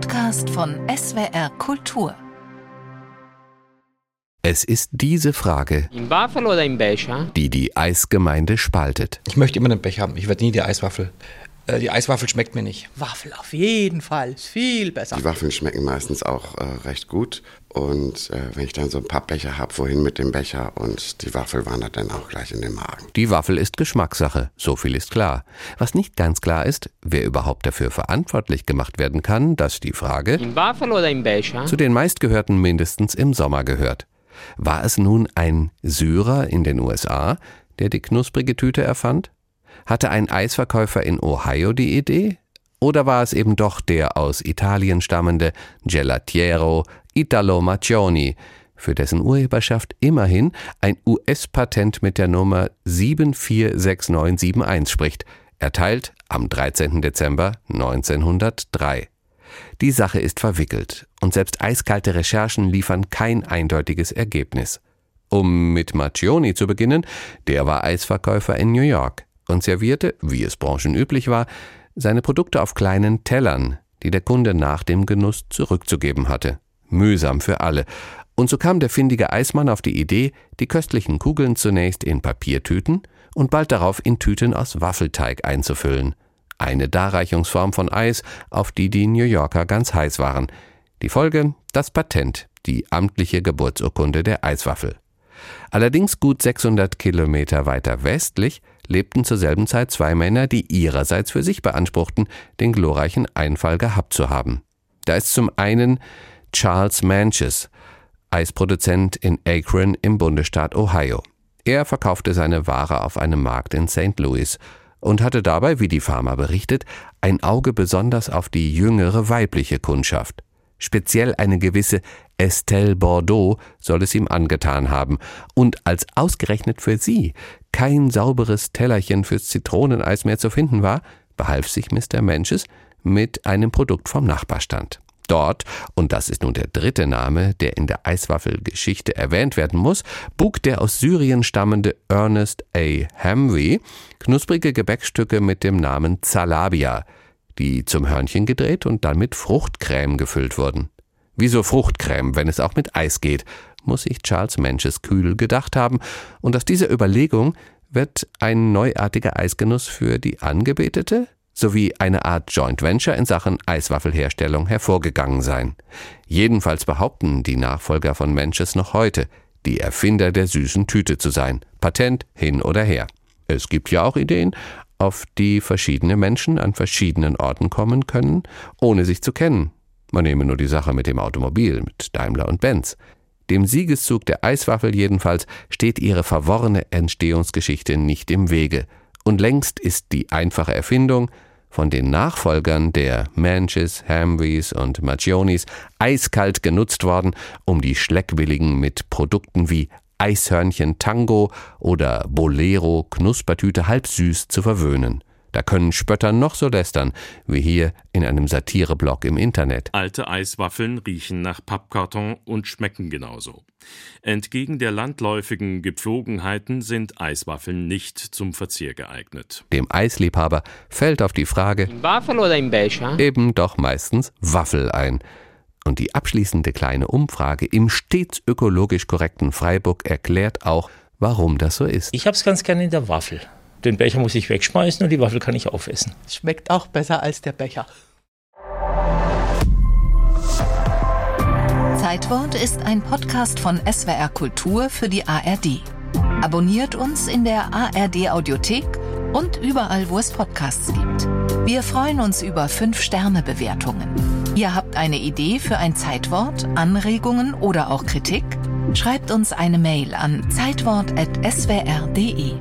Podcast von SWR Kultur. Es ist diese Frage, In Waffel oder in Becher? die die Eisgemeinde spaltet. Ich möchte immer einen Becher haben. Ich werde nie die Eiswaffel. Äh, die Eiswaffel schmeckt mir nicht. Waffel auf jeden Fall, ist viel besser. Die Waffeln schmecken meistens auch äh, recht gut. Und äh, wenn ich dann so ein paar Becher habe, wohin mit dem Becher und die Waffel wandert dann auch gleich in den Magen. Die Waffel ist Geschmackssache, so viel ist klar. Was nicht ganz klar ist, wer überhaupt dafür verantwortlich gemacht werden kann, dass die Frage In Waffel oder in Becher? zu den meistgehörten mindestens im Sommer gehört. War es nun ein Syrer in den USA, der die knusprige Tüte erfand? Hatte ein Eisverkäufer in Ohio die Idee? Oder war es eben doch der aus Italien stammende Gelatiero Italo Maccioni, für dessen Urheberschaft immerhin ein US-Patent mit der Nummer 746971 spricht, erteilt am 13. Dezember 1903. Die Sache ist verwickelt und selbst eiskalte Recherchen liefern kein eindeutiges Ergebnis. Um mit Maccioni zu beginnen, der war Eisverkäufer in New York und servierte, wie es branchenüblich war, seine Produkte auf kleinen Tellern, die der Kunde nach dem Genuss zurückzugeben hatte. Mühsam für alle. Und so kam der findige Eismann auf die Idee, die köstlichen Kugeln zunächst in Papiertüten und bald darauf in Tüten aus Waffelteig einzufüllen. Eine Darreichungsform von Eis, auf die die New Yorker ganz heiß waren. Die Folge? Das Patent, die amtliche Geburtsurkunde der Eiswaffel. Allerdings gut 600 Kilometer weiter westlich lebten zur selben Zeit zwei Männer, die ihrerseits für sich beanspruchten, den glorreichen Einfall gehabt zu haben. Da ist zum einen Charles Manches, Eisproduzent in Akron im Bundesstaat Ohio. Er verkaufte seine Ware auf einem Markt in St. Louis und hatte dabei, wie die Pharma berichtet, ein Auge besonders auf die jüngere weibliche Kundschaft. Speziell eine gewisse Estelle Bordeaux soll es ihm angetan haben, und als ausgerechnet für sie kein sauberes Tellerchen fürs Zitroneneis mehr zu finden war, behalf sich Mr. Menches mit einem Produkt vom Nachbarstand. Dort, und das ist nun der dritte Name, der in der Eiswaffelgeschichte erwähnt werden muss, bug der aus Syrien stammende Ernest A. Hamwee knusprige Gebäckstücke mit dem Namen Zalabia, die zum Hörnchen gedreht und dann mit Fruchtcreme gefüllt wurden. Wieso Fruchtcreme, wenn es auch mit Eis geht, muss sich Charles Menches kühl gedacht haben, und aus dieser Überlegung wird ein neuartiger Eisgenuss für die Angebetete sowie eine Art Joint Venture in Sachen Eiswaffelherstellung hervorgegangen sein. Jedenfalls behaupten die Nachfolger von Menches noch heute, die Erfinder der süßen Tüte zu sein. Patent hin oder her. Es gibt ja auch Ideen, auf die verschiedene Menschen an verschiedenen Orten kommen können, ohne sich zu kennen. Man nehme nur die Sache mit dem Automobil, mit Daimler und Benz. Dem Siegeszug der Eiswaffel jedenfalls steht ihre verworrene Entstehungsgeschichte nicht im Wege. Und längst ist die einfache Erfindung, von den Nachfolgern der Manches, Hamwees und Maccionis eiskalt genutzt worden, um die Schleckwilligen mit Produkten wie Eishörnchen Tango oder Bolero Knuspertüte halb süß zu verwöhnen. Da können Spötter noch so lästern, wie hier in einem Satireblog im Internet. Alte Eiswaffeln riechen nach Pappkarton und schmecken genauso. Entgegen der landläufigen Gepflogenheiten sind Eiswaffeln nicht zum Verzehr geeignet. Dem Eisliebhaber fällt auf die Frage In Waffel oder in Becher? eben doch meistens Waffel ein. Und die abschließende kleine Umfrage im stets ökologisch korrekten Freiburg erklärt auch, warum das so ist. Ich habe es ganz gerne in der Waffel. Den Becher muss ich wegschmeißen und die Waffel kann ich aufessen. Schmeckt auch besser als der Becher. Zeitwort ist ein Podcast von SWR Kultur für die ARD. Abonniert uns in der ARD Audiothek und überall, wo es Podcasts gibt. Wir freuen uns über 5-Sterne-Bewertungen. Ihr habt eine Idee für ein Zeitwort, Anregungen oder auch Kritik? Schreibt uns eine Mail an zeitwort.swr.de.